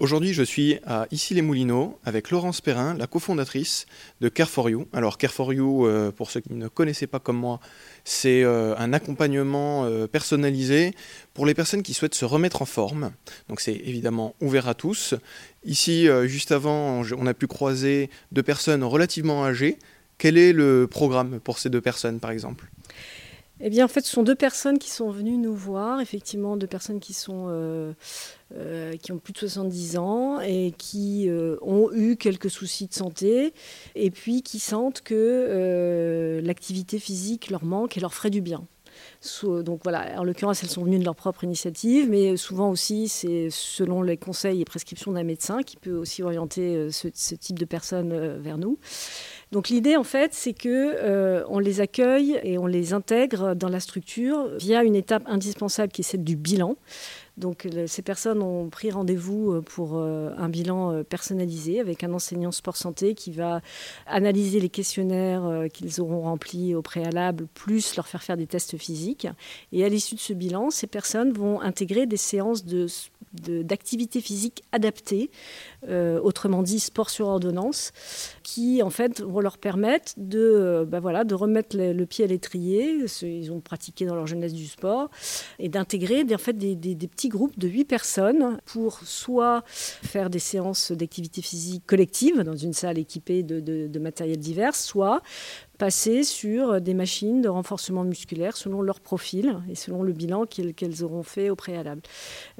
Aujourd'hui, je suis à Issy-les-Moulineaux avec Laurence Perrin, la cofondatrice de Care for You. Alors, Care for You, euh, pour ceux qui ne connaissaient pas comme moi, c'est euh, un accompagnement euh, personnalisé pour les personnes qui souhaitent se remettre en forme. Donc, c'est évidemment ouvert à tous. Ici, juste avant, on a pu croiser deux personnes relativement âgées. Quel est le programme pour ces deux personnes, par exemple? Eh bien, en fait, ce sont deux personnes qui sont venues nous voir, effectivement, deux personnes qui, sont, euh, euh, qui ont plus de 70 ans et qui euh, ont eu quelques soucis de santé, et puis qui sentent que l'activité physique leur manque et leur ferait du bien. Donc voilà, en l'occurrence, elles sont venues de leur propre initiative, mais souvent aussi, c'est selon les conseils et prescriptions d'un médecin qui peut aussi orienter ce, ce type de personnes vers nous. Donc l'idée en fait, c'est que euh, on les accueille et on les intègre dans la structure via une étape indispensable qui est celle du bilan. Donc ces personnes ont pris rendez-vous euh, pour euh, un bilan personnalisé avec un enseignant sport santé qui va analyser les questionnaires qu'ils auront remplis au préalable, plus leur faire faire des tests physiques. Et à l'issue de ce bilan, ces personnes vont intégrer des séances de d'activité physique adaptée, euh, autrement dit sport sur ordonnance, qui en fait vont leur permettre de, euh, bah de remettre le, pied à l'étrier, ils ont pratiqué dans leur jeunesse du sport, et d'intégrer en fait, des, petits groupes de 8 personnes pour soit faire des séances d'activité physique collective dans une salle équipée de, de matériel divers, soit passer sur des machines de renforcement musculaire selon leur profil et selon le bilan qu'elles auront fait au préalable.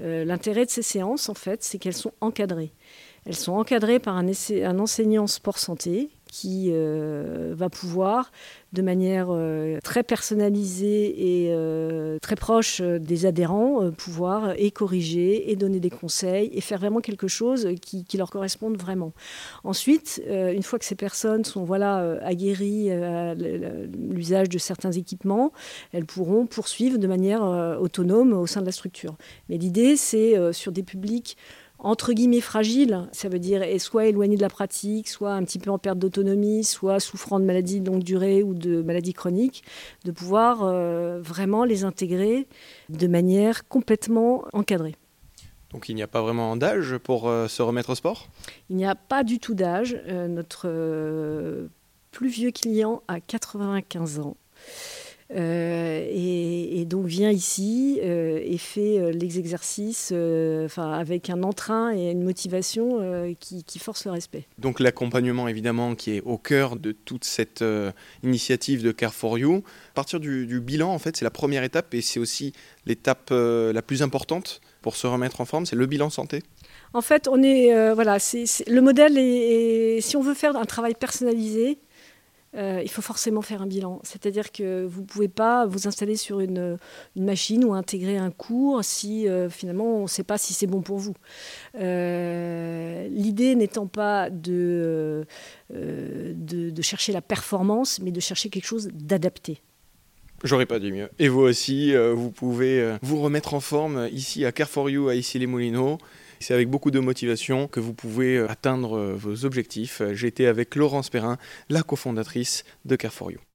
Euh, l'intérêt de ces séances, en fait, c'est qu'elles sont encadrées. Elles sont encadrées par un, un enseignant sport santé qui euh, va pouvoir, de manière euh, très personnalisée et euh, très proche des adhérents, pouvoir et corriger et donner des conseils et faire vraiment quelque chose qui, leur corresponde vraiment. Ensuite, une fois que ces personnes sont voilà, aguerries à l'usage de certains équipements, elles pourront poursuivre de manière autonome au sein de la structure. Mais l'idée, c'est sur des publics entre guillemets fragile, ça veut dire soit éloigné de la pratique, soit un petit peu en perte d'autonomie, soit souffrant de maladies de longue durée ou de maladies chroniques, de pouvoir euh, vraiment les intégrer de manière complètement encadrée. Donc il n'y a pas vraiment d'âge pour euh, se remettre au sport? Il n'y a pas du tout d'âge. Euh, notre plus vieux client a 95 ans. Euh, et, donc vient ici euh, et fait euh, les exercices enfin, avec un entrain et une motivation qui, force le respect. Donc l'accompagnement évidemment qui est au cœur de toute cette initiative de Care for You. À partir du, du bilan en fait c'est la première étape et c'est aussi l'étape la plus importante pour se remettre en forme, c'est le bilan santé. En fait, on est voilà, c'est, le modèle est, si on veut faire un travail personnalisé, euh, il faut forcément faire un bilan. C'est-à-dire que vous ne pouvez pas vous installer sur une, machine ou intégrer un cours si euh, finalement on ne sait pas si c'est bon pour vous. Euh, l'idée n'étant pas de, de, chercher la performance, mais de chercher quelque chose d'adapté. J'aurais pas dit mieux. Et vous aussi, vous pouvez vous remettre en forme ici à Care for You, à Issy-les-Moulineaux. C'est avec beaucoup de motivation que vous pouvez euh, atteindre euh, vos objectifs. J'étais avec Laurence Perrin, la cofondatrice de Care4You.